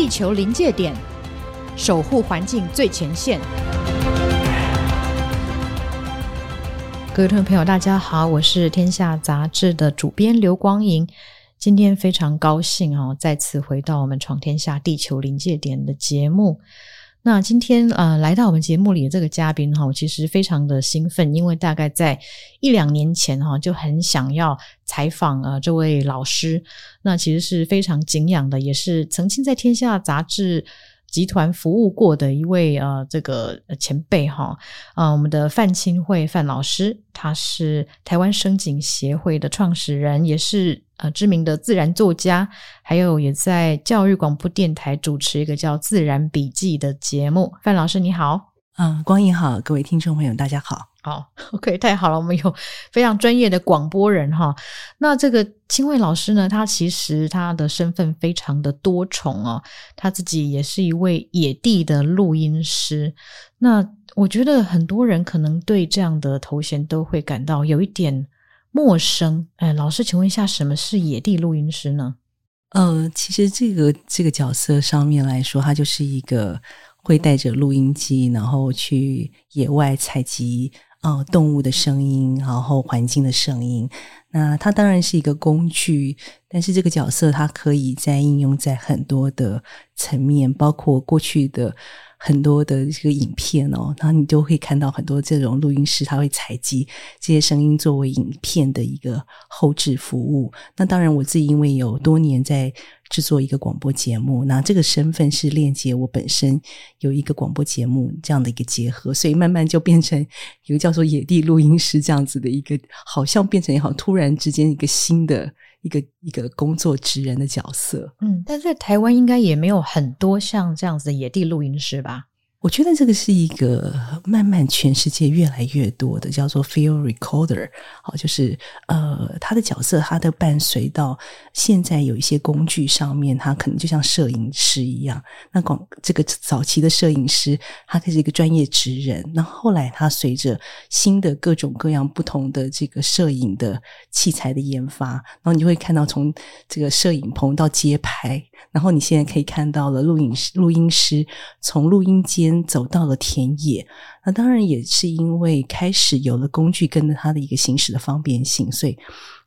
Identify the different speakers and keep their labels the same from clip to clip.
Speaker 1: 地球临界点，守护环境最前线。各位听众朋友，大家好，我是天下杂志的主编刘光莹。今天非常高兴哦，再次回到我们《闯天下地球临界点》的节目。那今天呃，来到我们节目里的这个嘉宾哈，我其实非常的兴奋，因为大概在一两年前哈，就很想要采访呃这位老师。那其实是非常敬仰的，也是曾经在天下杂志集团服务过的一位呃这个前辈哈。呃，我们的范钦慧范老师，他是台湾声景协会的创始人，也是。呃，知名的自然作家，还有也在教育广播电台主持一个叫《自然笔记》的节目。范老师你好，
Speaker 2: 嗯，光影好，各位听众朋友大家好。
Speaker 1: 好，OK，太好了，我们有非常专业的广播人哈。那这个清慧老师呢，他其实他的身份非常的多重哦，他自己也是一位野地的录音师。那我觉得很多人可能对这样的头衔都会感到有一点。陌生，哎，老师，请问一下，什么是野地录音师呢？
Speaker 2: 呃，其实这个这个角色上面来说，他就是一个会带着录音机，然后去野外采集呃动物的声音，然后环境的声音。那它当然是一个工具，但是这个角色它可以在应用在很多的层面，包括过去的。很多的这个影片哦，然后你就会看到很多这种录音师，他会采集这些声音作为影片的一个后置服务。那当然，我自己因为有多年在制作一个广播节目，那这个身份是链接我本身有一个广播节目这样的一个结合，所以慢慢就变成一个叫做野地录音师这样子的一个，好像变成也好突然之间一个新的。一个一个工作职人的角色，
Speaker 1: 嗯，但在台湾应该也没有很多像这样子的野地录音师吧？
Speaker 2: 我觉得这个是一个慢慢全世界越来越多的叫做 field recorder，好，就是呃，他的角色，他的伴随到现在有一些工具上面，他可能就像摄影师一样。那广这个早期的摄影师，他是一个专业职人。那后来他随着新的各种各样不同的这个摄影的器材的研发，然后你就会看到从这个摄影棚到街拍，然后你现在可以看到了录影师、录音师从录音间。走到了田野，那当然也是因为开始有了工具跟着他的一个行驶的方便性，所以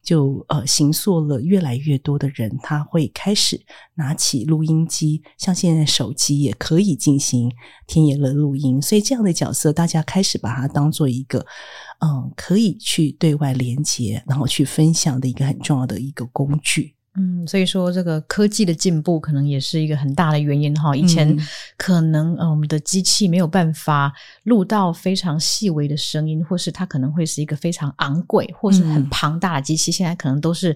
Speaker 2: 就呃行塑了越来越多的人，他会开始拿起录音机，像现在手机也可以进行田野的录音，所以这样的角色大家开始把它当做一个嗯可以去对外连接，然后去分享的一个很重要的一个工具。
Speaker 1: 嗯，所以说这个科技的进步可能也是一个很大的原因哈。以前可能呃我们的机器没有办法录到非常细微的声音，或是它可能会是一个非常昂贵或是很庞大的机器，现在可能都是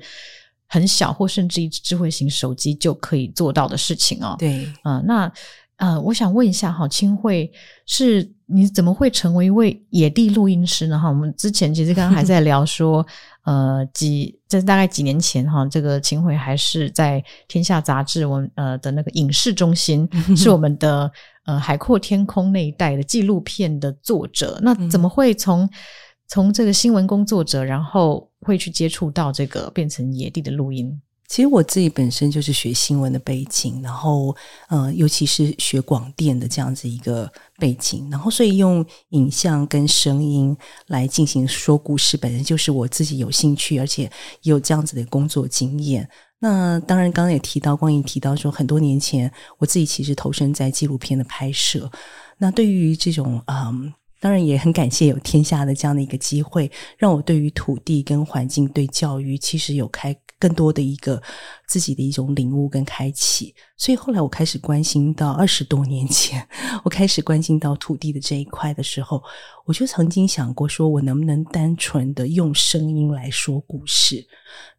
Speaker 1: 很小或甚至一支智慧型手机就可以做到的事情哦。
Speaker 2: 对，
Speaker 1: 嗯，那呃，我想问一下哈，清慧是你怎么会成为一位野地录音师呢？哈，我们之前其实刚刚还在聊说。呃，几这大概几年前哈，这个秦桧还是在天下杂志我们呃的那个影视中心，是我们的呃海阔天空那一带的纪录片的作者。那怎么会从从这个新闻工作者，然后会去接触到这个变成野地的录音？
Speaker 2: 其实我自己本身就是学新闻的背景，然后呃，尤其是学广电的这样子一个背景，然后所以用影像跟声音来进行说故事，本身就是我自己有兴趣，而且有这样子的工作经验。那当然，刚刚也提到，光影提到说，很多年前我自己其实投身在纪录片的拍摄。那对于这种嗯，当然也很感谢有天下的这样的一个机会，让我对于土地跟环境、对教育，其实有开。更多的一个自己的一种领悟跟开启，所以后来我开始关心到二十多年前，我开始关心到土地的这一块的时候，我就曾经想过，说我能不能单纯的用声音来说故事？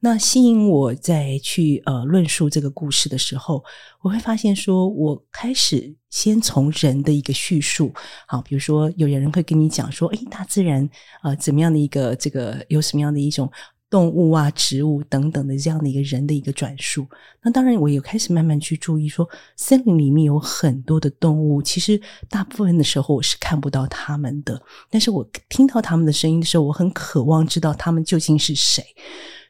Speaker 2: 那吸引我再去呃论述这个故事的时候，我会发现说，我开始先从人的一个叙述，好，比如说有人会跟你讲说，诶，大自然呃怎么样的一个这个有什么样的一种。动物啊、植物等等的这样的一个人的一个转述，那当然我也开始慢慢去注意说，森林里面有很多的动物，其实大部分的时候我是看不到他们的，但是我听到他们的声音的时候，我很渴望知道他们究竟是谁。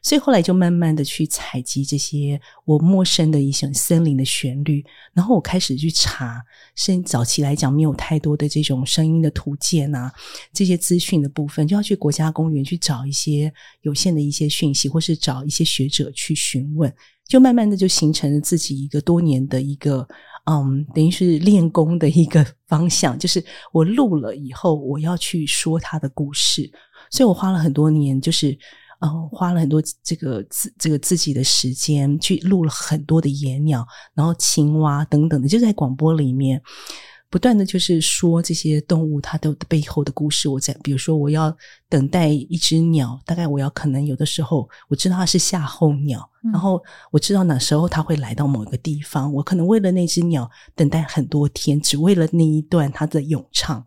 Speaker 2: 所以后来就慢慢的去采集这些我陌生的一些森林的旋律，然后我开始去查，甚早期来讲没有太多的这种声音的图鉴啊，这些资讯的部分，就要去国家公园去找一些有限的一些讯息，或是找一些学者去询问，就慢慢的就形成了自己一个多年的一个。嗯，等于是练功的一个方向，就是我录了以后，我要去说他的故事，所以我花了很多年，就是嗯，花了很多这个自这个自己的时间去录了很多的野鸟，然后青蛙等等的，就在广播里面。不断的就是说这些动物它的背后的故事。我在比如说，我要等待一只鸟，大概我要可能有的时候我知道它是夏候鸟，嗯、然后我知道哪时候它会来到某一个地方，我可能为了那只鸟等待很多天，只为了那一段它的咏唱。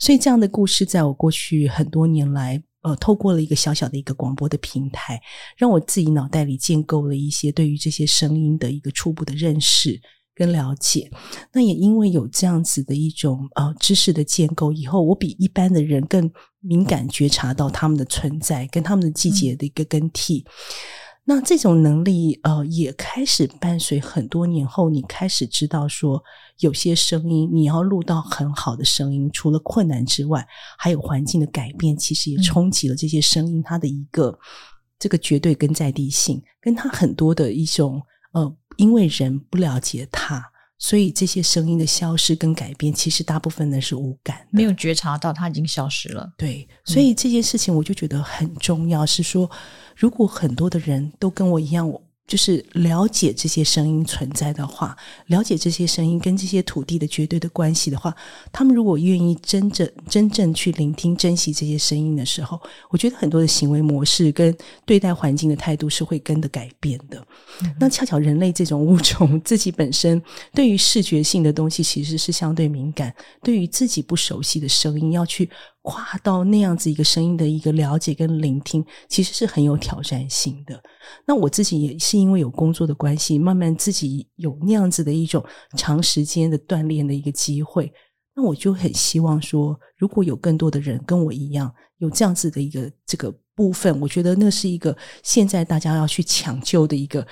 Speaker 2: 所以这样的故事，在我过去很多年来，呃，透过了一个小小的一个广播的平台，让我自己脑袋里建构了一些对于这些声音的一个初步的认识。跟了解，那也因为有这样子的一种呃知识的建构，以后我比一般的人更敏感觉察到他们的存在，跟他们的季节的一个更替。嗯、那这种能力呃也开始伴随很多年后，你开始知道说，有些声音你要录到很好的声音，除了困难之外，还有环境的改变，其实也冲击了这些声音它的一个、嗯、这个绝对跟在地性，跟它很多的一种呃。因为人不了解它，所以这些声音的消失跟改变，其实大部分呢是无感，
Speaker 1: 没有觉察到它已经消失了。
Speaker 2: 对，所以这件事情我就觉得很重要，是说，如果很多的人都跟我一样，我。就是了解这些声音存在的话，了解这些声音跟这些土地的绝对的关系的话，他们如果愿意真正真正去聆听、珍惜这些声音的时候，我觉得很多的行为模式跟对待环境的态度是会跟着改变的。嗯、那恰巧人类这种物种自己本身对于视觉性的东西其实是相对敏感，对于自己不熟悉的声音要去。跨到那样子一个声音的一个了解跟聆听，其实是很有挑战性的。那我自己也是因为有工作的关系，慢慢自己有那样子的一种长时间的锻炼的一个机会。那我就很希望说，如果有更多的人跟我一样有这样子的一个这个部分，我觉得那是一个现在大家要去抢救的一个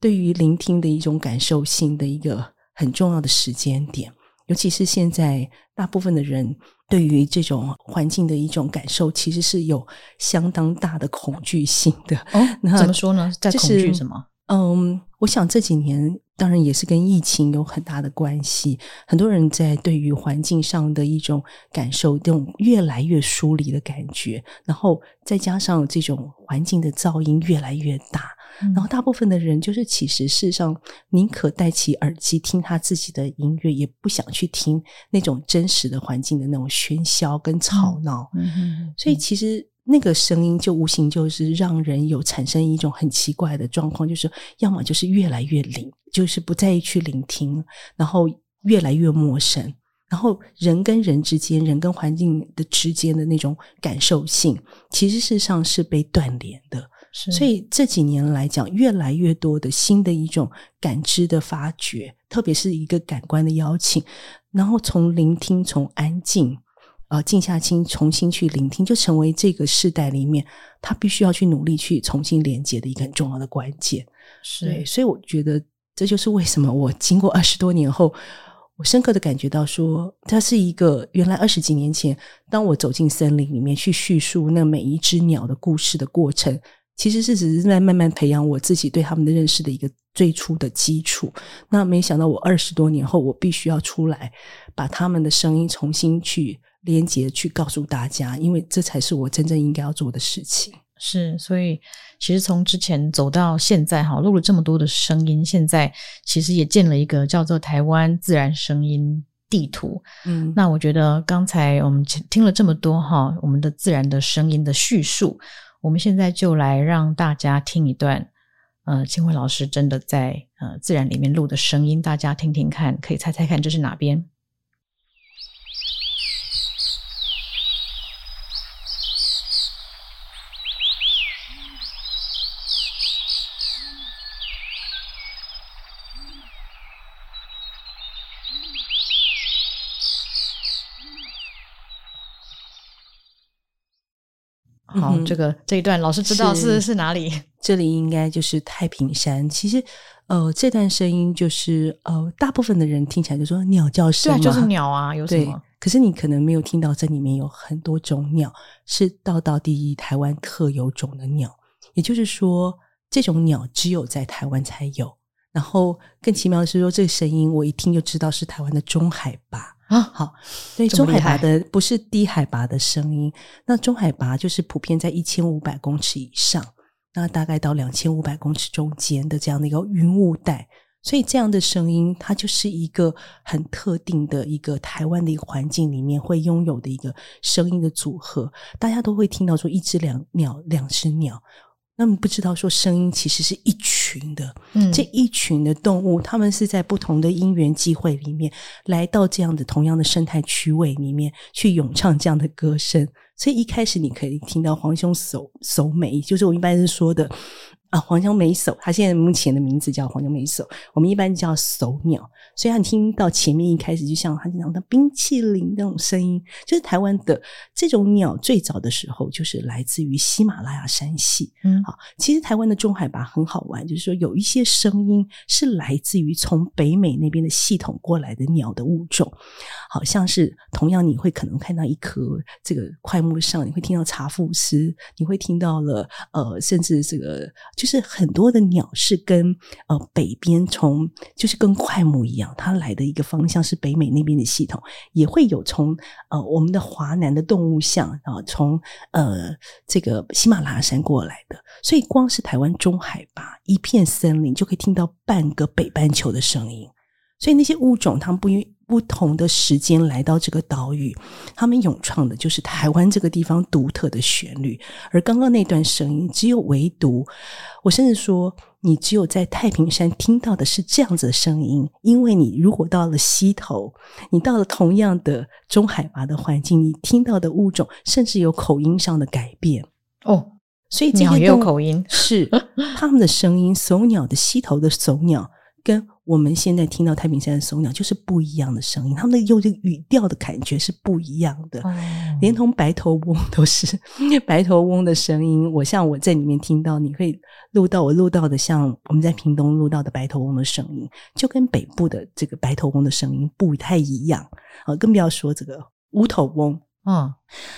Speaker 2: 对于聆听的一种感受性的一个很重要的时间点。尤其是现在，大部分的人对于这种环境的一种感受，其实是有相当大的恐惧性的。
Speaker 1: 哦，怎么说呢？在恐惧什么？
Speaker 2: 嗯，我想这几年当然也是跟疫情有很大的关系。很多人在对于环境上的一种感受，这种越来越疏离的感觉，然后再加上这种环境的噪音越来越大。然后，大部分的人就是，其实事实上宁可戴起耳机听他自己的音乐，也不想去听那种真实的环境的那种喧嚣跟吵闹。所以，其实那个声音就无形就是让人有产生一种很奇怪的状况，就是要么就是越来越灵，就是不再去聆听，然后越来越陌生，然后人跟人之间、人跟环境的之间的那种感受性，其实事实上是被断联的。所以这几年来讲，越来越多的新的一种感知的发掘，特别是一个感官的邀请，然后从聆听，从安静，呃，静下心重新去聆听，就成为这个世代里面他必须要去努力去重新连接的一个很重要的关键。是，对，所以我觉得这就是为什么我经过二十多年后，我深刻的感觉到说，它是一个原来二十几年前，当我走进森林里面去叙述那每一只鸟的故事的过程。其实是只是在慢慢培养我自己对他们的认识的一个最初的基础。那没想到我二十多年后，我必须要出来，把他们的声音重新去连接，去告诉大家，因为这才是我真正应该要做的事情。
Speaker 1: 是，所以其实从之前走到现在，哈，录了这么多的声音，现在其实也建了一个叫做台湾自然声音地图。嗯，那我觉得刚才我们听了这么多哈，我们的自然的声音的叙述。我们现在就来让大家听一段，呃，清慧老师真的在呃自然里面录的声音，大家听听看，可以猜猜看这是哪边？好，嗯、这个这一段老师知道是是，是哪里？
Speaker 2: 这里应该就是太平山。其实，呃，这段声音就是呃，大部分的人听起来就说鸟叫声，
Speaker 1: 对，就是鸟啊，有什么？
Speaker 2: 可是你可能没有听到，这里面有很多种鸟，是道道第一台湾特有种的鸟。也就是说，这种鸟只有在台湾才有。然后更奇妙的是说，这个声音我一听就知道是台湾的中海拔啊。好，所以中海拔的不是低海拔的声音，那中海拔就是普遍在一千五百公尺以上，那大概到两千五百公尺中间的这样的一个云雾带。所以这样的声音，它就是一个很特定的一个台湾的一个环境里面会拥有的一个声音的组合。大家都会听到说一只两鸟，两只鸟。那么不知道说声音其实是一群的，嗯，这一群的动物，他们是在不同的因缘际会里面来到这样的同样的生态区位里面去咏唱这样的歌声。所以一开始你可以听到黄兄手手美，就是我一般是说的。啊，黄胸藪藪，它现在目前的名字叫黄胸藪藪，我们一般叫手鸟。所以你听到前面一开始就像它这样的冰淇淋那种声音，就是台湾的这种鸟最早的时候就是来自于喜马拉雅山系。嗯，好，其实台湾的中海拔很好玩，就是说有一些声音是来自于从北美那边的系统过来的鸟的物种，好像是同样你会可能看到一棵这个桧木上，你会听到茶覆斯，你会听到了呃，甚至这个。就是很多的鸟是跟呃北边从就是跟桧木一样，它来的一个方向是北美那边的系统，也会有从呃我们的华南的动物像啊，从呃这个喜马拉雅山过来的，所以光是台湾中海拔一片森林就可以听到半个北半球的声音，所以那些物种它们不一。不同的时间来到这个岛屿，他们咏唱的就是台湾这个地方独特的旋律。而刚刚那段声音，只有唯独我甚至说，你只有在太平山听到的是这样子的声音。因为你如果到了溪头，你到了同样的中海拔的环境，你听到的物种甚至有口音上的改变
Speaker 1: 哦。
Speaker 2: 所以这
Speaker 1: 鸟也有口音，
Speaker 2: 是 他们的声音，藪鸟的溪头的藪鸟跟。我们现在听到太平山的松鸟就是不一样的声音，他们的用这个语调的感觉是不一样的，哦、连同白头翁都是 白头翁的声音。我像我在里面听到，你会录到我录到的，像我们在屏东录到的白头翁的声音，就跟北部的这个白头翁的声音不太一样啊，更不要说这个乌头翁。嗯，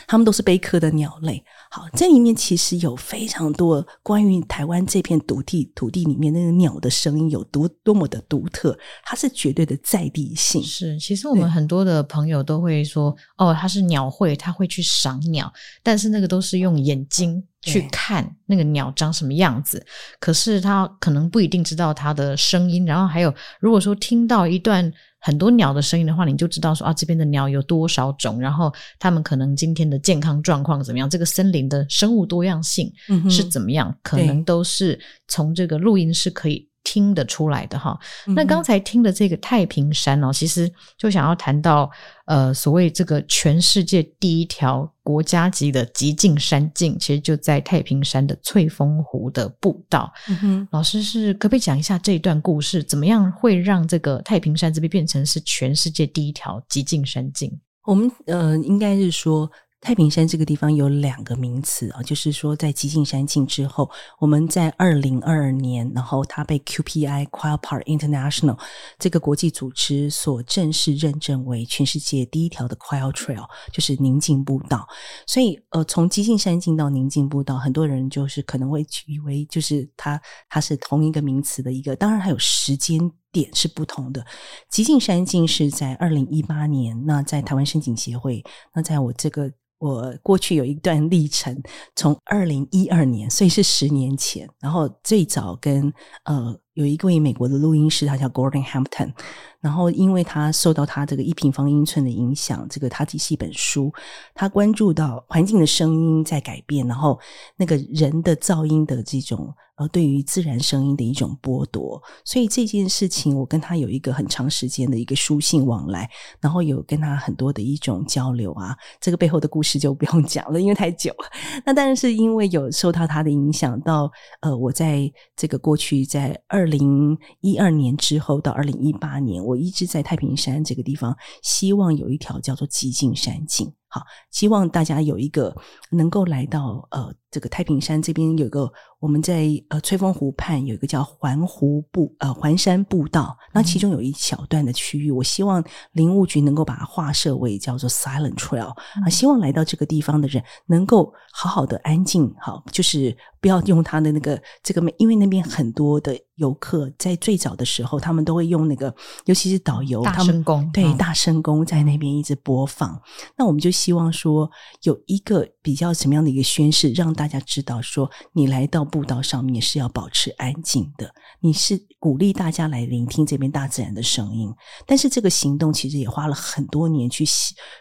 Speaker 2: 他们都是鵯科的鸟类。好，这里面其实有非常多关于台湾这片土地土地里面那个鸟的声音有多多么的独特，它是绝对的在地性。
Speaker 1: 是，其实我们很多的朋友都会说，哦，它是鸟会，他会去赏鸟，但是那个都是用眼睛去看那个鸟长什么样子，可是他可能不一定知道它的声音。然后还有，如果说听到一段。很多鸟的声音的话，你就知道说啊，这边的鸟有多少种，然后它们可能今天的健康状况怎么样，这个森林的生物多样性是怎么样，嗯、可能都是从这个录音是可以听得出来的哈。嗯、那刚才听的这个太平山哦，其实就想要谈到呃，所谓这个全世界第一条国家级的极境山径，其实就在太平山的翠峰湖的步道。嗯，老师是可不可以讲一下这一段故事？怎么样会让这个太平山这边变成是全世界第一条极境山径？
Speaker 2: 我们呃，应该是说。太平山这个地方有两个名词啊，就是说在极境山境之后，我们在二零二二年，然后它被 QPI Quail Park International 这个国际组织所正式认证为全世界第一条的 q u i l Trail，就是宁静步道。所以呃，从极境山境到宁静步道，很多人就是可能会以为就是它它是同一个名词的一个，当然还有时间点是不同的。极境山径是在二零一八年，那在台湾声景协会，那在我这个。我过去有一段历程，从二零一二年，所以是十年前。然后最早跟呃有一位美国的录音师，他叫 Gordon Hampton。然后因为他受到他这个一平方英寸的影响，这个他只是一本书，他关注到环境的声音在改变，然后那个人的噪音的这种。呃，对于自然声音的一种剥夺，所以这件事情我跟他有一个很长时间的一个书信往来，然后有跟他很多的一种交流啊。这个背后的故事就不用讲了，因为太久了。那当然是因为有受到他的影响，到呃，我在这个过去在二零一二年之后到二零一八年，我一直在太平山这个地方，希望有一条叫做极境山径。好，希望大家有一个能够来到呃这个太平山这边有个。我们在呃吹风湖畔有一个叫环湖步呃环山步道，那其中有一小段的区域，我希望林务局能够把它划设为叫做 Silent Trail 啊，希望来到这个地方的人能够好好的安静，好，就是不要用他的那个这个，因为那边很多的游客在最早的时候，他们都会用那个，尤其是导游，
Speaker 1: 大声公，
Speaker 2: 对，嗯、大声公在那边一直播放。那我们就希望说有一个比较什么样的一个宣誓，让大家知道说你来到。步道上面是要保持安静的，你是鼓励大家来聆听这边大自然的声音。但是这个行动其实也花了很多年去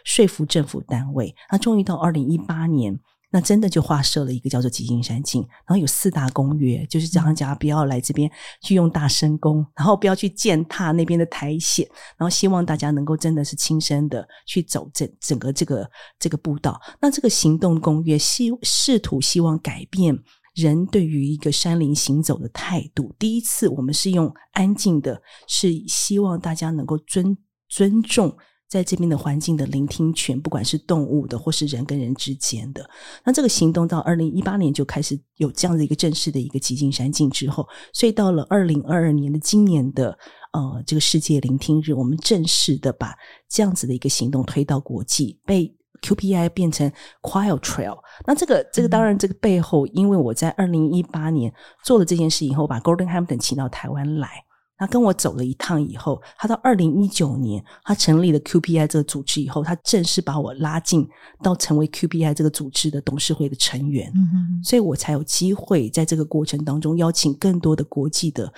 Speaker 2: 说服政府单位。那终于到二零一八年，那真的就划设了一个叫做极境山境，然后有四大公约，就是让大家不要来这边去用大声公，然后不要去践踏那边的苔藓，然后希望大家能够真的是亲身的去走整整个这个这个步道。那这个行动公约希试图希望改变。人对于一个山林行走的态度，第一次我们是用安静的，是希望大家能够尊尊重在这边的环境的聆听权，不管是动物的或是人跟人之间的。那这个行动到二零一八年就开始有这样的一个正式的一个极境山境之后，所以到了二零二二年的今年的呃这个世界聆听日，我们正式的把这样子的一个行动推到国际被。QPI 变成 Quiet Trail，那这个这个当然这个背后，因为我在二零一八年做了这件事以后，把 Golden Hampton 请到台湾来，那跟我走了一趟以后，他到二零一九年他成立了 QPI 这个组织以后，他正式把我拉进到成为 QPI 这个组织的董事会的成员，嗯哼，所以我才有机会在这个过程当中邀请更多的国际的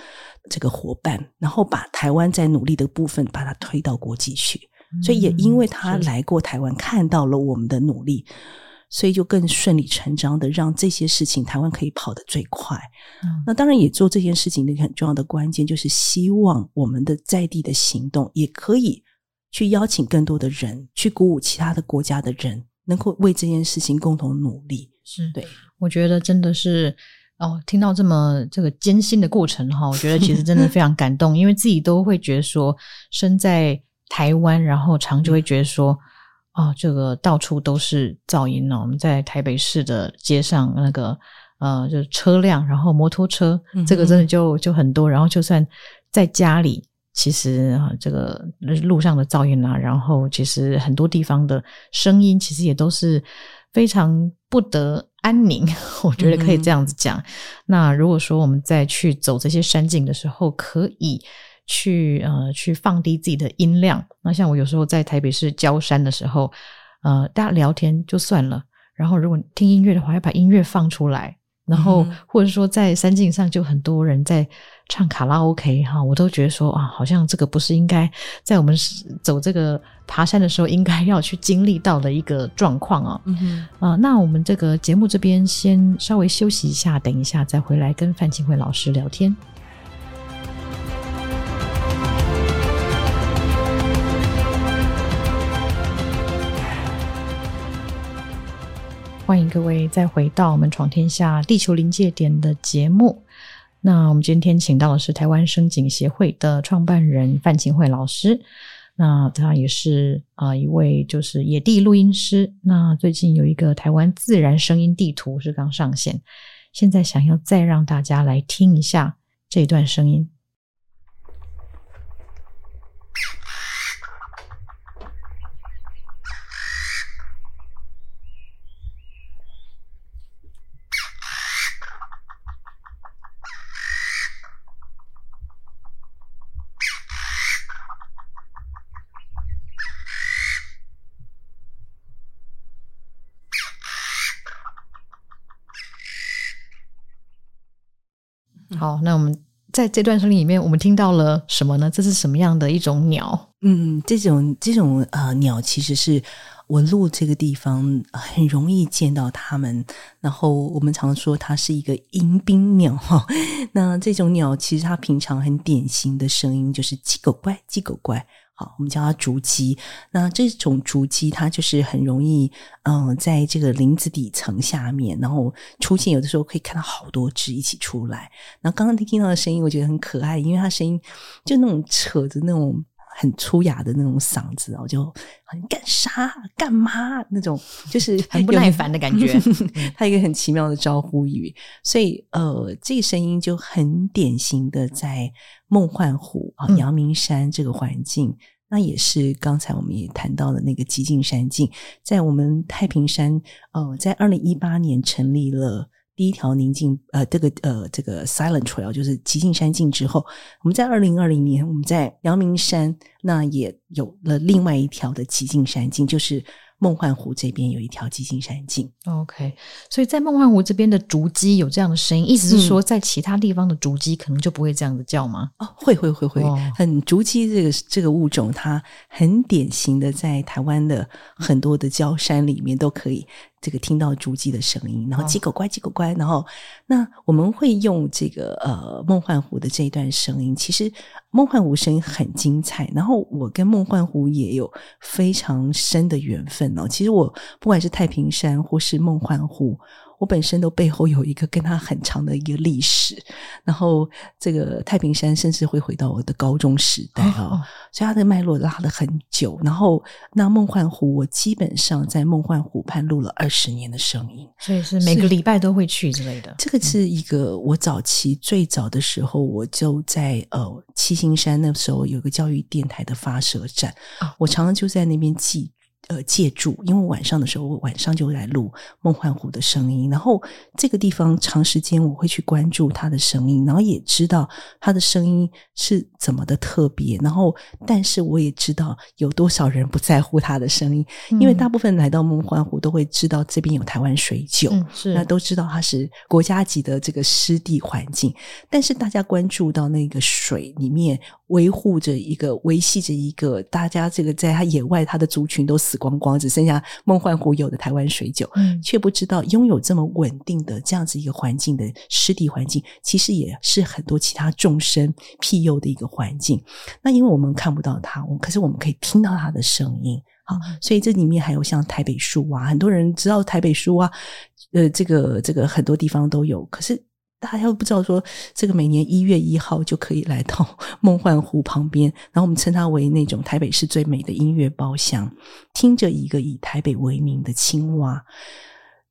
Speaker 2: 这个伙伴，然后把台湾在努力的部分把它推到国际去。所以也因为他来过台湾，看到了我们的努力，所以就更顺理成章的让这些事情台湾可以跑得最快。嗯。那当然也做这件事情的一个很重要的关键，就是希望我们的在地的行动也可以去邀请更多的人，去鼓舞其他的国家的人，能够为这件事情共同努力。
Speaker 1: 是对，我觉得真的是哦，听到这么这个艰辛的过程哈，我觉得其实真的非常感动，因为自己都会觉得说身在。台湾，然后常就会觉得说，啊、哦，这个到处都是噪音呢。我们在台北市的街上，那个呃，就是车辆，然后摩托车，这个真的就就很多。然后就算在家里，其实啊，这个路上的噪音啊，然后其实很多地方的声音，其实也都是非常不得安宁。我觉得可以这样子讲。嗯、那如果说我们在去走这些山径的时候，可以。去呃，去放低自己的音量。那像我有时候在台北市郊山的时候，呃，大家聊天就算了。然后如果听音乐的话，要把音乐放出来。然后或者说在山径上，就很多人在唱卡拉 OK 哈，我都觉得说啊，好像这个不是应该在我们走这个爬山的时候应该要去经历到的一个状况啊。嗯哼，啊，那我们这个节目这边先稍微休息一下，等一下再回来跟范沁慧老师聊天。欢迎各位再回到我们闯天下地球临界点的节目。那我们今天请到的是台湾声景协会的创办人范沁慧老师。那他也是啊、一位就是野地录音师。那最近有一个台湾自然声音地图是刚上线，现在想要再让大家来听一下这段声音。好，那我们在这段声音里面，我们听到了什么呢？这是什么样的一种鸟？
Speaker 2: 嗯，这种这种呃鸟，其实是我录这个地方很容易见到它们。然后我们常说它是一个迎宾鸟哈。那这种鸟其实它平常很典型的声音就是“叽狗怪，叽狗怪”。好，我们叫它竹鸡。那这种竹鸡，它就是很容易，嗯、呃，在这个林子底层下面，然后出现。有的时候可以看到好多只一起出来。然后刚刚听到的声音，我觉得很可爱，因为它声音就那种扯着那种很粗哑的那种嗓子哦，就很干啥干嘛那种，就是
Speaker 1: 很不耐烦的感觉。
Speaker 2: 他一个很奇妙的招呼语，所以呃，这个声音就很典型的在梦幻湖啊、阳明山这个环境。那也是刚才我们也谈到的那个极境山境，在我们太平山呃，在二零一八年成立了。第一条宁静呃，这个呃，这个 Silent Trail 就是极境山境之后，我们在二零二零年，我们在阳明山那也有了另外一条的极境山境，就是。梦幻湖这边有一条鸡心山径
Speaker 1: ，OK，所以在梦幻湖这边的竹鸡有这样的声音，意思是说，在其他地方的竹鸡可能就不会这样子叫吗？
Speaker 2: 哦，会会会会，很竹鸡这个这个物种，它很典型的在台湾的很多的礁山里面都可以。这个听到竹鸡的声音，然后鸡狗乖，鸡狗乖，然后那我们会用这个呃梦幻湖的这一段声音。其实梦幻湖声音很精彩，然后我跟梦幻湖也有非常深的缘分哦。其实我不管是太平山或是梦幻湖。我本身都背后有一个跟他很长的一个历史，然后这个太平山甚至会回到我的高中时代啊、所以它的脉络拉了很久。然后那梦幻湖，我基本上在梦幻湖畔录了二十年的声音，
Speaker 1: 所以是每个礼拜都会去之类的。
Speaker 2: 这个是一个我早期最早的时候，我就在呃七星山那时候有个教育电台的发射站，哦、我常常就在那边记。呃，借助，因为晚上的时候，我晚上就会来录梦幻湖的声音，然后这个地方长时间我会去关注它的声音，然后也知道它的声音是怎么的特别，然后但是我也知道有多少人不在乎它的声音，嗯、因为大部分来到梦幻湖都会知道这边有台湾水酒，嗯、是那都知道它是国家级的这个湿地环境，但是大家关注到那个水里面维护着一个维系着一个大家这个在它野外它的族群都。死光光，只剩下梦幻湖有的台湾水酒，嗯，却不知道拥有这么稳定的这样子一个环境的湿地环境，其实也是很多其他众生庇佑的一个环境。那因为我们看不到它，我可是我们可以听到它的声音，好，所以这里面还有像台北树啊，很多人知道台北树啊，呃，这个这个很多地方都有，可是。大家又不知道说，这个每年一月一号就可以来到 梦幻湖旁边，然后我们称它为那种台北市最美的音乐包厢，听着一个以台北为名的青蛙。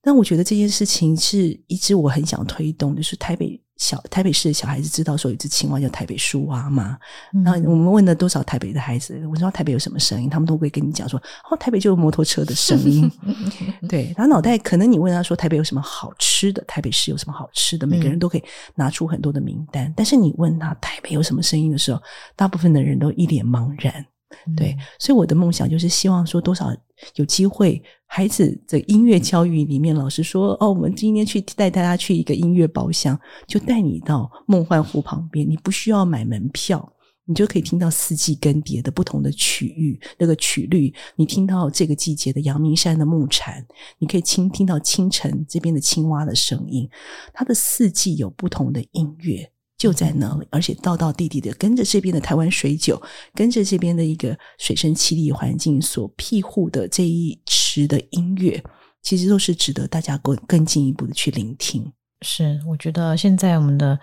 Speaker 2: 但我觉得这件事情是一直我很想推动，就是台北。小台北市的小孩子知道说有只青蛙叫台北树蛙吗？然后我们问了多少台北的孩子，我说台北有什么声音，他们都会跟你讲说哦，台北就有摩托车的声音。对，然后脑袋可能你问他说台北有什么好吃的，台北市有什么好吃的，每个人都可以拿出很多的名单。嗯、但是你问他台北有什么声音的时候，大部分的人都一脸茫然。对，所以我的梦想就是希望说多少有机会。孩子的音乐教育里面，老师说：“哦，我们今天去带大家去一个音乐包厢，就带你到梦幻湖旁边，你不需要买门票，你就可以听到四季更迭的不同的曲域，那个曲率，你听到这个季节的阳明山的木蝉，你可以听听到清晨这边的青蛙的声音，它的四季有不同的音乐。”就在那里，而且道道地地的跟着这边的台湾水酒，跟着这边的一个水深栖地环境所庇护的这一池的音乐，其实都是值得大家更更进一步的去聆听。
Speaker 1: 是，我觉得现在我们的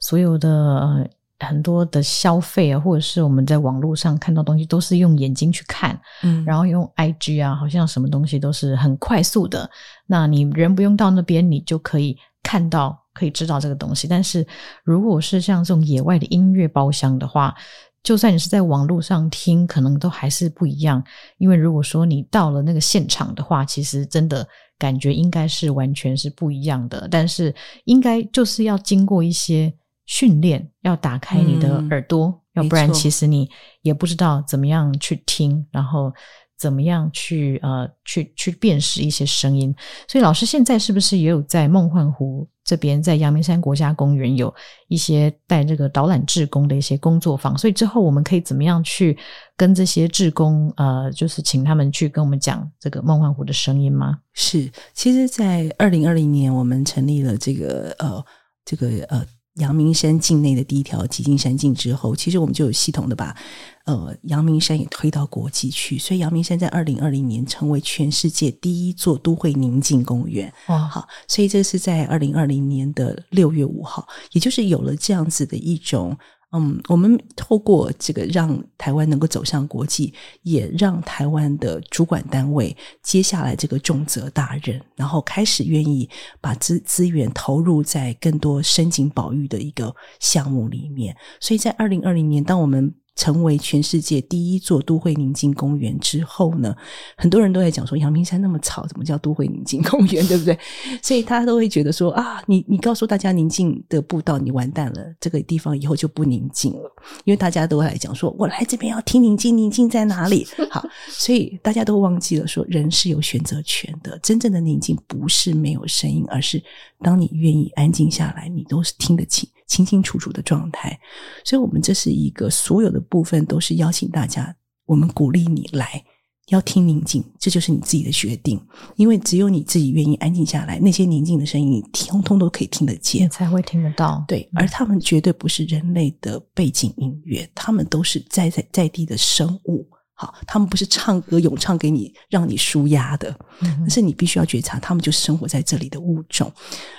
Speaker 1: 所有的很多的消费啊，或者是我们在网络上看到东西，都是用眼睛去看，嗯，然后用 IG 啊，好像什么东西都是很快速的。那你人不用到那边，你就可以看到。可以知道这个东西，但是如果是像这种野外的音乐包厢的话，就算你是在网络上听，可能都还是不一样。因为如果说你到了那个现场的话，其实真的感觉应该是完全是不一样的。但是应该就是要经过一些训练，要打开你的耳朵，嗯、要不然其实你也不知道怎么样去听，然后。怎么样去呃去去辨识一些声音？所以老师现在是不是也有在梦幻湖这边，在阳明山国家公园有一些带这个导览志工的一些工作坊？所以之后我们可以怎么样去跟这些志工呃，就是请他们去跟我们讲这个梦幻湖的声音吗？
Speaker 2: 是，其实，在二零二零年我们成立了这个呃这个呃。阳明山境内的第一条极境山径之后，其实我们就有系统的把呃阳明山也推到国际去，所以阳明山在二零二零年成为全世界第一座都会宁静公园。哇，好，所以这是在二零二零年的六月五号，也就是有了这样子的一种嗯，我们透过这个让台湾能够走向国际，也让台湾的主管单位接下来这个重责大任，然后开始愿意把资资源投入在更多深井保育的一个项目里面。所以在二零二零年，当我们成为全世界第一座都会宁静公园之后呢，很多人都在讲说，阳明山那么吵，怎么叫都会宁静公园，对不对？所以他都会觉得说啊，你你告诉大家宁静的步道，你完蛋了，这个地方以后就不宁静了，因为大家都会来讲说，我来这边要听宁静，宁静在哪里？好，所以大家都忘记了说，人是有选择权的，真正的宁静不是没有声音，而是当你愿意安静下来，你都是听得清。清清楚楚的状态，所以，我们这是一个所有的部分都是邀请大家，我们鼓励你来，要听宁静，这就是你自己的决定，因为只有你自己愿意安静下来，那些宁静的声音，你通通都可以听得见，
Speaker 1: 才会听得到。
Speaker 2: 对，而他们绝对不是人类的背景音乐，他们都是在在在地的生物。好，他们不是唱歌咏唱给你让你舒压的，但、嗯、是你必须要觉察，他们就是生活在这里的物种。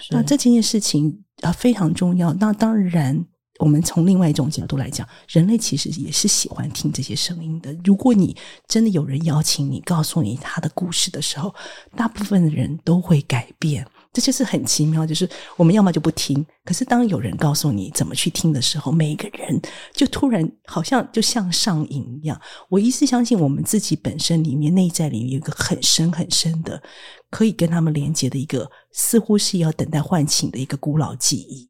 Speaker 2: 那这件事情。啊，非常重要。那当然，我们从另外一种角度来讲，人类其实也是喜欢听这些声音的。如果你真的有人邀请你，告诉你他的故事的时候，大部分的人都会改变。这就是很奇妙，就是我们要么就不听，可是当有人告诉你怎么去听的时候，每一个人就突然好像就像上瘾一样。我一直相信，我们自己本身里面内在里面有一个很深很深的，可以跟他们连接的一个，似乎是要等待唤醒的一个古老记忆。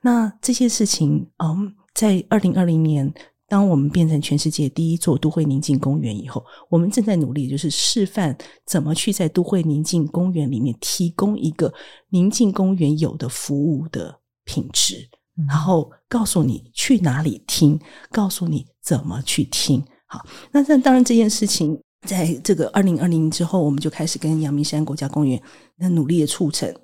Speaker 2: 那这些事情，嗯，在二零二零年。当我们变成全世界第一座都会宁静公园以后，我们正在努力，就是示范怎么去在都会宁静公园里面提供一个宁静公园有的服务的品质，然后告诉你去哪里听，告诉你怎么去听。好，那这当然这件事情，在这个二零二零之后，我们就开始跟阳明山国家公园那努力的促成。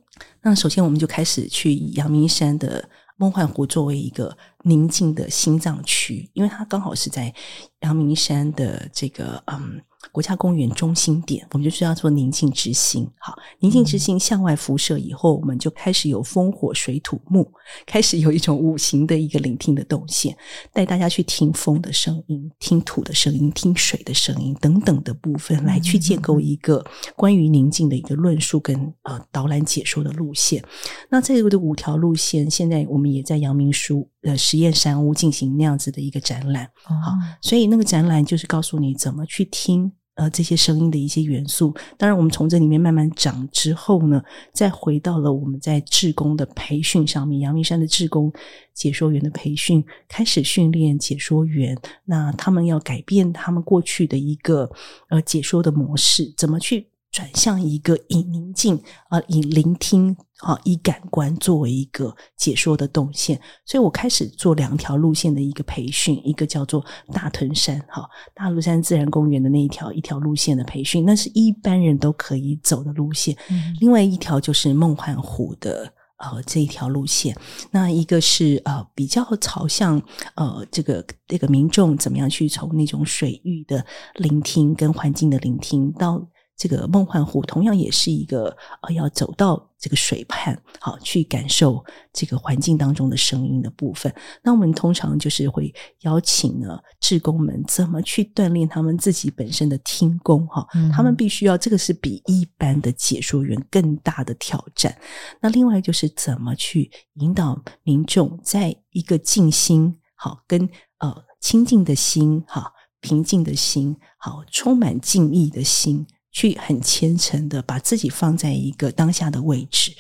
Speaker 2: 那首先，我们就开始去阳明山的。梦幻湖作为一个宁静的心脏区，因为它刚好是在阳明山的这个嗯。国家公园中心点，我们就需要做宁静之心。好，宁静之心向外辐射以后，我们就开始有风火水土木，开始有一种五行的一个聆听的动线，带大家去听风的声音、听土的声音、听水的声音等等的部分，来去建构一个关于宁静的一个论述跟呃导览解说的路线。那这个的五条路线，现在我们也在阳明书呃实验山屋进行那样子的一个展览。好，所以那个展览就是告诉你怎么去听。呃，这些声音的一些元素，当然，我们从这里面慢慢长之后呢，再回到了我们在志工的培训上面，阳明山的志工解说员的培训，开始训练解说员，那他们要改变他们过去的一个呃解说的模式，怎么去？转向一个以宁静啊，以聆听啊，以感官作为一个解说的动线，所以我开始做两条路线的一个培训，一个叫做大屯山哈，大屯山自然公园的那一条一条路线的培训，那是一般人都可以走的路线。嗯、另外一条就是梦幻湖的呃这一条路线，那一个是呃比较朝向呃这个这个民众怎么样去从那种水域的聆听跟环境的聆听到。这个梦幻湖同样也是一个呃，要走到这个水畔，好去感受这个环境当中的声音的部分。那我们通常就是会邀请呢，志工们怎么去锻炼他们自己本身的听功哈？嗯、他们必须要这个是比一般的解说员更大的挑战。那另外就是怎么去引导民众在一个静心好跟呃清静的心哈平静的心好充满敬意的心。去很虔诚的把自己放在一个当下的位置，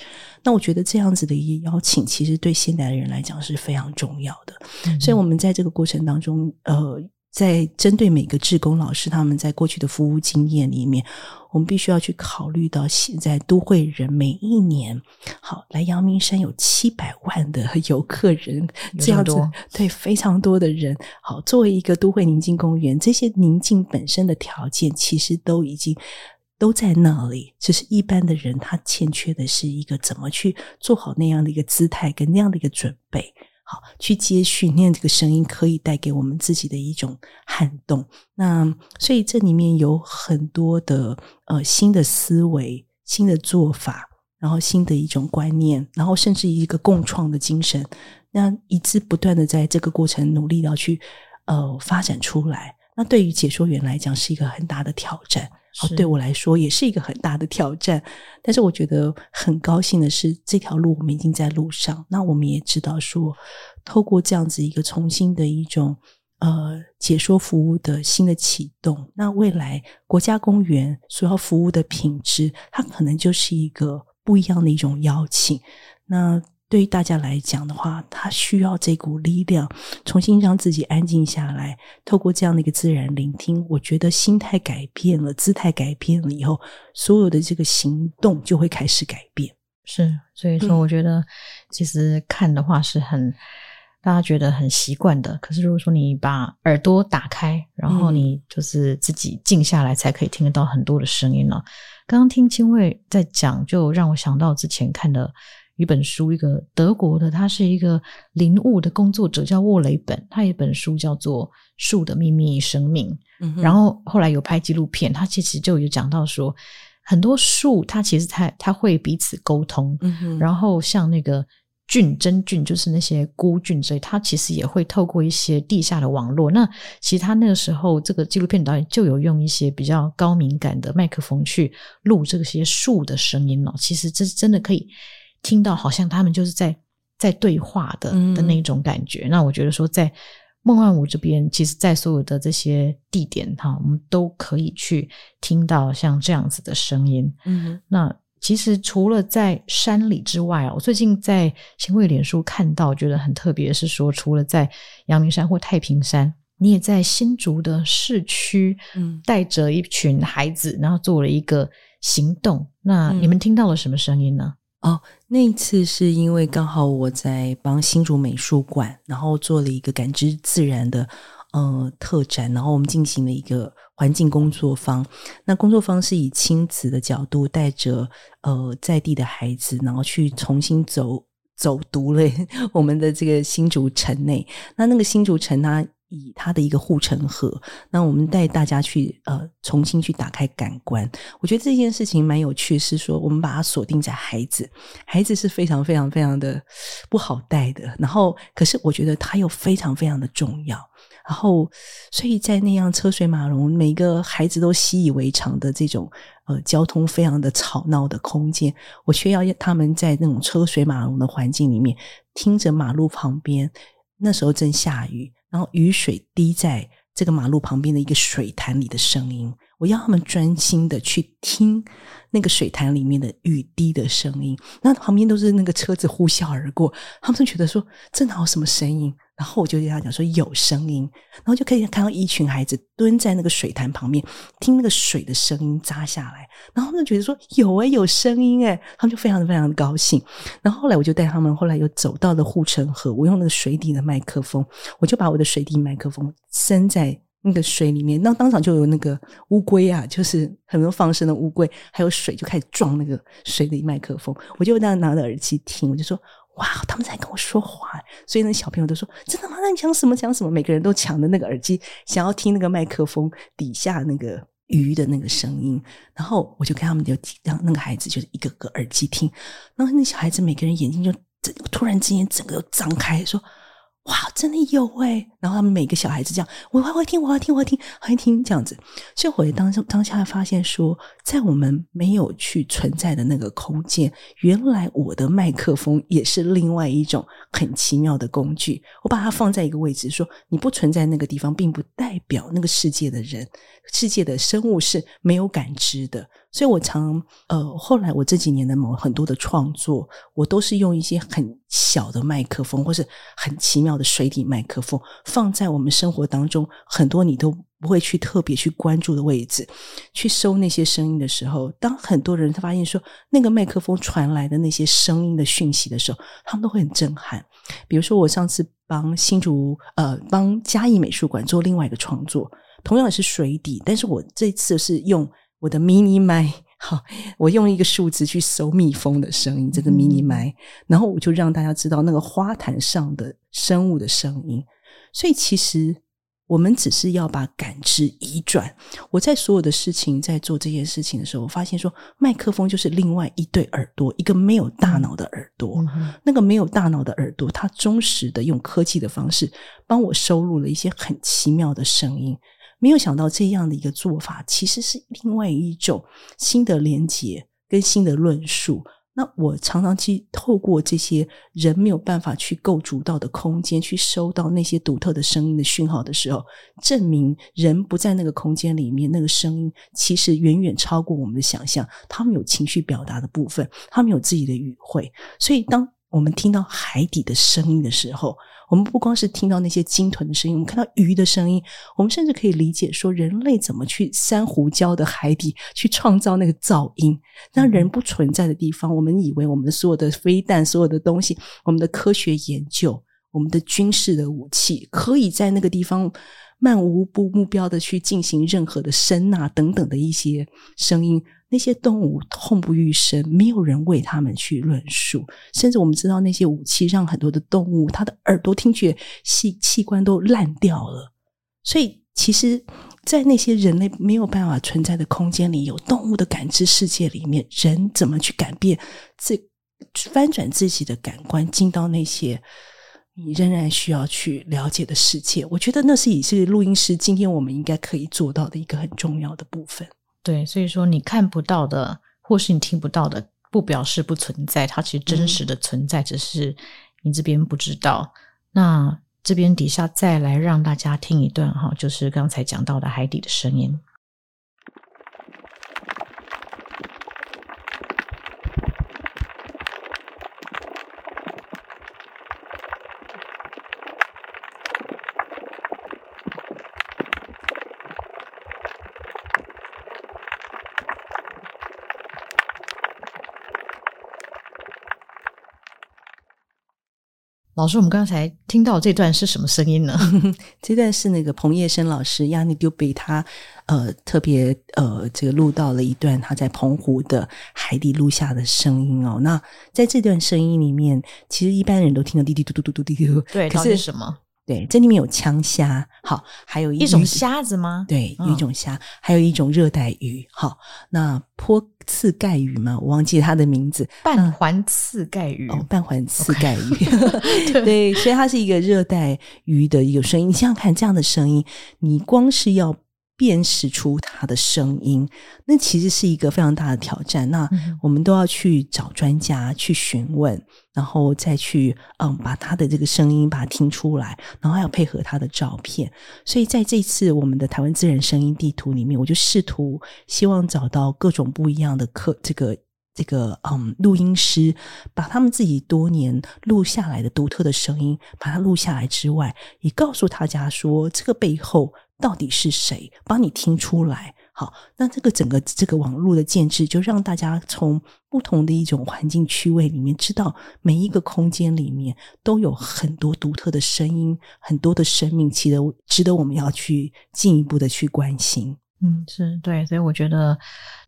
Speaker 2: 那我觉得这样子的一个邀请，其实对现代的人来讲是非常重要的。嗯、所以，我们在这个过程当中，呃，在针对每个志工老师他们在过去的服务经验里面，我们必须要去考虑到现在都会人每一年好来阳明山有七百万的游客人，这样子对非常多的人。好，作为一个都会宁静公园，这些宁静本身的条件其实都已经。都在那里，只是一般的人他欠缺的是一个怎么去做好那样的一个姿态跟那样的一个准备，好去接续那样这个声音可以带给我们自己的一种撼动。那所以这里面有很多的呃新的思维、新的做法，然后新的一种观念，然后甚至一个共创的精神，那一直不断的在这个过程努力要去呃发展出来。那对于解说员来讲是一个很大的挑战，好，对我来说也是一个很大的挑战。但是我觉得很高兴的是，这条路我们已经在路上。那我们也知道说，透过这样子一个重新的一种。呃，解说服务的新的启动，那未来国家公园所要服务的品质，它可能就是一个不一样的一种邀请。那对于大家来讲的话，他需要这股力量，重新让自己安静下来，透过这样的一个自然聆听，我觉得心态改变了，姿态改变了以后，所有的这个行动就会开始改变。
Speaker 1: 是，所以说，我觉得其实看的话是很。大家觉得很习惯的，可是如果说你把耳朵打开，然后你就是自己静下来，才可以听得到很多的声音了。嗯、刚刚听清慧在讲，就让我想到之前看的一本书，一个德国的，他是一个林务的工作者，叫沃雷本，他有一本书叫做《树的秘密生命》，嗯、然后后来有拍纪录片，他其实就有讲到说，很多树它其实它它会彼此沟通，嗯、然后像那个。菌真菌就是那些孤菌，所以它其实也会透过一些地下的网络。那其实他那个时候，这个纪录片导演就有用一些比较高敏感的麦克风去录这些树的声音哦。其实这是真的可以听到，好像他们就是在在对话的的那种感觉。嗯、那我觉得说，在梦幻舞这边，其实，在所有的这些地点哈，我们都可以去听到像这样子的声音。嗯，那。其实除了在山里之外啊，我最近在新会脸书看到，觉得很特别，是说除了在阳明山或太平山，你也在新竹的市区，嗯，带着一群孩子，然后做了一个行动。那你们听到了什么声音呢？
Speaker 2: 哦，那一次是因为刚好我在帮新竹美术馆，然后做了一个感知自然的呃特展，然后我们进行了一个。环境工作坊，那工作坊是以亲子的角度，带着呃在地的孩子，然后去重新走走读了 我们的这个新竹城内。那那个新竹城它以它的一个护城河，那我们带大家去呃重新去打开感官。我觉得这件事情蛮有趣，是说我们把它锁定在孩子，孩子是非常非常非常的不好带的，然后可是我觉得他又非常非常的重要。然后，所以在那样车水马龙、每个孩子都习以为常的这种呃交通非常的吵闹的空间，我却要他们在那种车水马龙的环境里面，听着马路旁边，那时候正下雨，然后雨水滴在这个马路旁边的一个水潭里的声音，我要他们专心的去听那个水潭里面的雨滴的声音，那旁边都是那个车子呼啸而过，他们就觉得说这哪有什么声音？然后我就跟他讲说有声音，然后就可以看到一群孩子蹲在那个水潭旁边，听那个水的声音扎下来，然后他们就觉得说有诶，有声音诶，他们就非常的非常的高兴。然后后来我就带他们，后来又走到了护城河，我用那个水底的麦克风，我就把我的水底麦克风伸在那个水里面，那当场就有那个乌龟啊，就是很多放生的乌龟，还有水就开始撞那个水底麦克风，我就那样拿着耳机听，我就说。哇，他们在跟我说话，所以那小朋友都说：“真的吗？那你讲什么？讲什么？”每个人都抢着那个耳机，想要听那个麦克风底下那个鱼的那个声音。然后我就跟他们就让那个孩子就是一个个耳机听，然后那小孩子每个人眼睛就突然之间整个都张开，说。哇，真的有诶，然后他们每个小孩子这样，我要听，我要听，我要听，我要听这样子。所以我当当下发现说，在我们没有去存在的那个空间，原来我的麦克风也是另外一种很奇妙的工具。我把它放在一个位置，说你不存在那个地方，并不代表那个世界的人、世界的生物是没有感知的。所以我常呃，后来我这几年的某很多的创作，我都是用一些很小的麦克风，或是很奇妙的水底麦克风，放在我们生活当中很多你都不会去特别去关注的位置，去收那些声音的时候，当很多人他发现说那个麦克风传来的那些声音的讯息的时候，他们都会很震撼。比如说我上次帮新竹呃帮嘉义美术馆做另外一个创作，同样也是水底，但是我这次是用。我的 mini 麦，好，我用一个数字去搜蜜蜂的声音，这个 mini 麦，然后我就让大家知道那个花坛上的生物的声音。所以其实我们只是要把感知移转。我在所有的事情在做这件事情的时候，我发现说，麦克风就是另外一对耳朵，一个没有大脑的耳朵。嗯、那个没有大脑的耳朵，它忠实的用科技的方式帮我收录了一些很奇妙的声音。没有想到这样的一个做法，其实是另外一种新的连接跟新的论述。那我常常去透过这些人没有办法去构筑到的空间，去收到那些独特的声音的讯号的时候，证明人不在那个空间里面，那个声音其实远远超过我们的想象。他们有情绪表达的部分，他们有自己的语汇。所以，当我们听到海底的声音的时候，我们不光是听到那些鲸豚的声音，我们看到鱼的声音，我们甚至可以理解说，人类怎么去珊瑚礁的海底去创造那个噪音，让人不存在的地方，我们以为我们的所有的飞弹、所有的东西，我们的科学研究、我们的军事的武器，可以在那个地方。漫无不目标的去进行任何的声呐等等的一些声音，那些动物痛不欲生，没有人为他们去论述。甚至我们知道，那些武器让很多的动物，它的耳朵听觉器器官都烂掉了。所以，其实，在那些人类没有办法存在的空间里，有动物的感知世界里面，人怎么去改变这翻转自己的感官，进到那些。你仍然需要去了解的世界，我觉得那是也是录音师今天我们应该可以做到的一个很重要的部分。
Speaker 1: 对，所以说你看不到的，或是你听不到的，不表示不存在，它其实真实的存在，嗯、只是你这边不知道。那这边底下再来让大家听一段哈，就是刚才讲到的海底的声音。老师，我们刚才听到这段是什么声音呢？
Speaker 2: 这段是那个彭叶生老师亚尼丢贝他呃特别呃这个录到了一段他在澎湖的海底录下的声音哦。那在这段声音里面，其实一般人都听到滴滴嘟嘟嘟嘟滴滴嘟，
Speaker 1: 对，可是什么？
Speaker 2: 对，这里面有枪虾，好，还有一,
Speaker 1: 一种虾子吗？
Speaker 2: 对，有一种虾，哦、还有一种热带鱼，好，那坡刺盖鱼嘛，我忘记它的名字，
Speaker 1: 半环刺盖鱼，
Speaker 2: 哦，半环刺盖鱼 对，所以它是一个热带鱼的一个声音。你想想看，这样的声音，你光是要。辨识出他的声音，那其实是一个非常大的挑战。那我们都要去找专家去询问，然后再去嗯把他的这个声音把它听出来，然后还要配合他的照片。所以在这次我们的台湾自然声音地图里面，我就试图希望找到各种不一样的课这个这个嗯录音师，把他们自己多年录下来的独特的声音把它录下来之外，也告诉大家说这个背后。到底是谁帮你听出来？好，那这个整个这个网络的建制，就让大家从不同的一种环境区位里面，知道每一个空间里面都有很多独特的声音，很多的生命，值得值得我们要去进一步的去关心。
Speaker 1: 嗯，是对，所以我觉得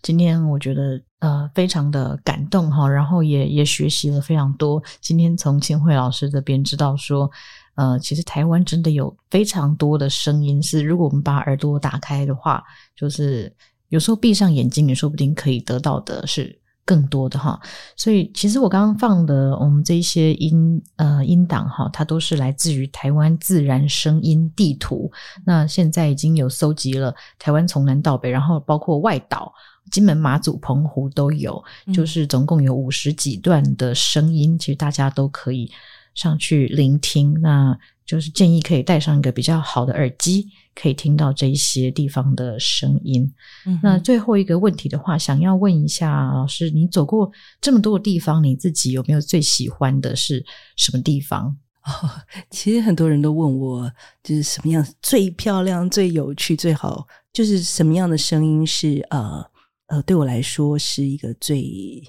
Speaker 1: 今天我觉得呃非常的感动哈，然后也也学习了非常多。今天从千惠老师这边知道说。呃，其实台湾真的有非常多的声音，是如果我们把耳朵打开的话，就是有时候闭上眼睛，也说不定可以得到的是更多的哈。所以，其实我刚刚放的我们这一些音呃音档哈，它都是来自于台湾自然声音地图。那现在已经有搜集了台湾从南到北，然后包括外岛、金门、马祖、澎湖都有，就是总共有五十几段的声音，其实大家都可以。上去聆听，那就是建议可以戴上一个比较好的耳机，可以听到这一些地方的声音。嗯，那最后一个问题的话，想要问一下老师，你走过这么多地方，你自己有没有最喜欢的是什么地方？
Speaker 2: 哦，其实很多人都问我，就是什么样最漂亮、最有趣、最好，就是什么样的声音是呃呃，对我来说是一个最。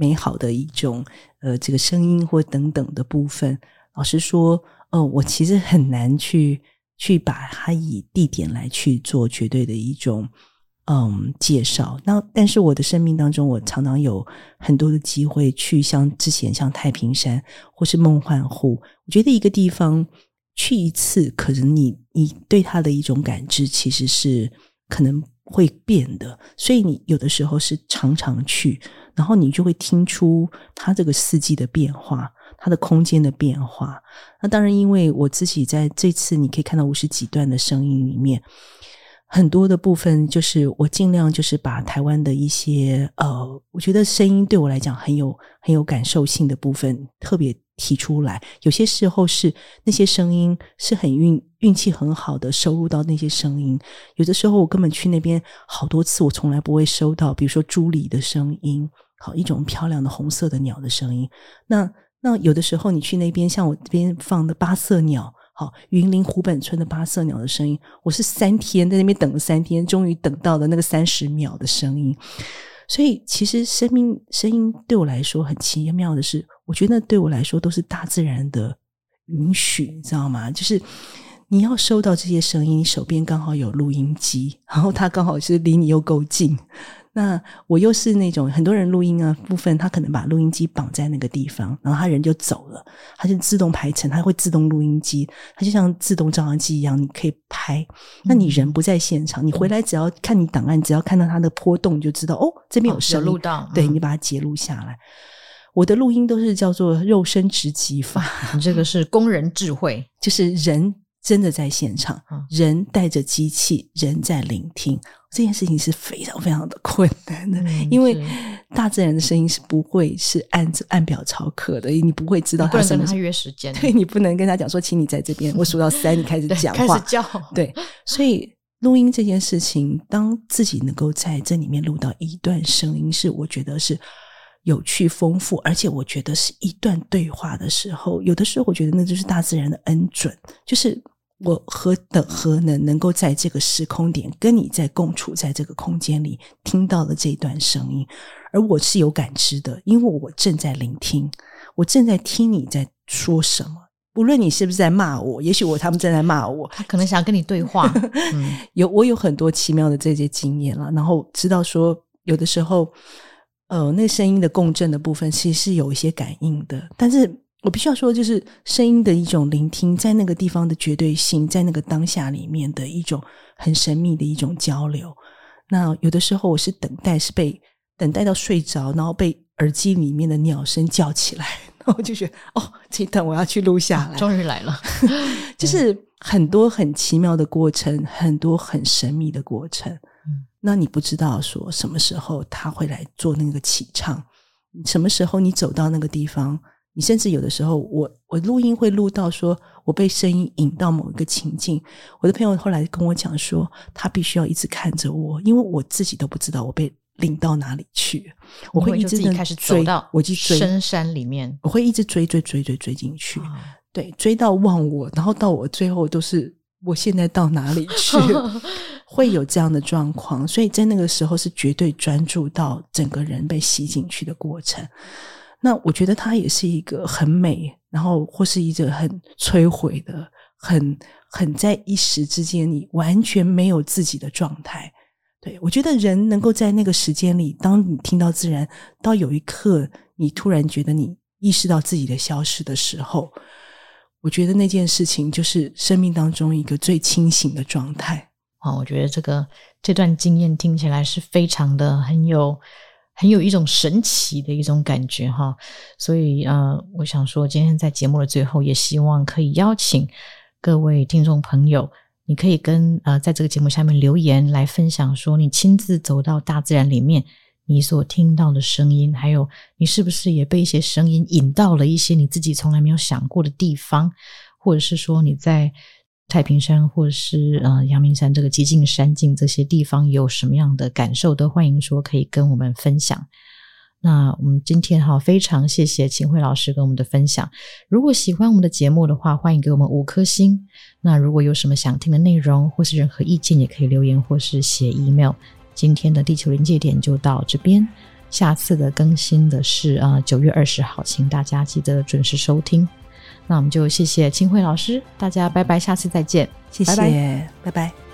Speaker 2: 美好的一种呃，这个声音或等等的部分，老实说，呃，我其实很难去去把它以地点来去做绝对的一种嗯介绍。那但是我的生命当中，我常常有很多的机会去像之前像太平山或是梦幻湖，我觉得一个地方去一次，可能你你对它的一种感知其实是可能会变的，所以你有的时候是常常去，然后你就会听出它这个四季的变化，它的空间的变化。那当然，因为我自己在这次你可以看到五十几段的声音里面。很多的部分就是我尽量就是把台湾的一些呃，我觉得声音对我来讲很有很有感受性的部分特别提出来。有些时候是那些声音是很运运气很好的收录到那些声音，有的时候我根本去那边好多次，我从来不会收到，比如说朱鹂的声音，好一种漂亮的红色的鸟的声音。那那有的时候你去那边，像我这边放的八色鸟。好，云林湖本村的八色鸟的声音，我是三天在那边等了三天，终于等到了那个三十秒的声音。所以，其实声音声音对我来说很奇妙的是，我觉得对我来说都是大自然的允许，你知道吗？就是你要收到这些声音，手边刚好有录音机，然后它刚好是离你又够近。那我又是那种很多人录音啊部分，他可能把录音机绑在那个地方，然后他人就走了，他就自动排成，他会自动录音机，他就像自动照相机一样，你可以拍。那你人不在现场，你回来只要看你档案，只要看到它的波动，你就知道哦，这边有声音，
Speaker 1: 录到，
Speaker 2: 对，你把它截录下来。我的录音都是叫做肉身直击法，
Speaker 1: 你这个是工人智慧，
Speaker 2: 就是人真的在现场，人带着机器，人在聆听。这件事情是非常非常的困难的，嗯、因为大自然的声音是不会是按按表操课的，你不会知道他什么。
Speaker 1: 跟他约时间，
Speaker 2: 对，你不能跟他讲说，请你在这边，我数到三，你开始 讲话，
Speaker 1: 开始叫。
Speaker 2: 对，所以录音这件事情，当自己能够在这里面录到一段声音，是我觉得是有趣丰富，而且我觉得是一段对话的时候，有的时候我觉得那就是大自然的恩准，就是。我何等何能能够在这个时空点跟你在共处在这个空间里听到了这段声音，而我是有感知的，因为我正在聆听，我正在听你在说什么。不论你是不是在骂我，也许我他们正在骂我，
Speaker 1: 他可能想跟你对话。
Speaker 2: 嗯、有我有很多奇妙的这些经验了，然后知道说有的时候，呃，那声音的共振的部分其实是有一些感应的，但是。我必须要说，就是声音的一种聆听，在那个地方的绝对性，在那个当下里面的一种很神秘的一种交流。那有的时候我是等待，是被等待到睡着，然后被耳机里面的鸟声叫起来，然后我就觉得哦，这一段我要去录下来，
Speaker 1: 终于来了。
Speaker 2: 就是很多很奇妙的过程，很多很神秘的过程。嗯，那你不知道说什么时候他会来做那个起唱，什么时候你走到那个地方。你甚至有的时候我，我我录音会录到说，我被声音引到某一个情境。我的朋友后来跟我讲说，他必须要一直看着我，因为我自己都不知道我被领到哪里去。我会一直
Speaker 1: 开始追到
Speaker 2: 我去追
Speaker 1: 深山里面，
Speaker 2: 我会一直追追追追追进去，对，追到忘我，然后到我最后都是我现在到哪里去，会有这样的状况。所以在那个时候是绝对专注到整个人被吸进去的过程。那我觉得它也是一个很美，然后或是一个很摧毁的、很很在一时之间，你完全没有自己的状态。对，我觉得人能够在那个时间里，当你听到自然，到有一刻你突然觉得你意识到自己的消失的时候，我觉得那件事情就是生命当中一个最清醒的状态。
Speaker 1: 啊，我觉得这个这段经验听起来是非常的很有。很有一种神奇的一种感觉哈，所以呃，我想说，今天在节目的最后，也希望可以邀请各位听众朋友，你可以跟呃，在这个节目下面留言来分享，说你亲自走到大自然里面，你所听到的声音，还有你是不是也被一些声音引到了一些你自己从来没有想过的地方，或者是说你在。太平山或是呃阳明山这个极境山境这些地方有什么样的感受，都欢迎说可以跟我们分享。那我们今天哈非常谢谢秦慧老师跟我们的分享。如果喜欢我们的节目的话，欢迎给我们五颗星。那如果有什么想听的内容或是任何意见，也可以留言或是写 email。今天的地球临界点就到这边，下次的更新的是呃九月二十号，请大家记得准时收听。那我们就谢谢清慧老师，大家拜拜，下次再见，
Speaker 2: 谢谢，拜拜。拜拜。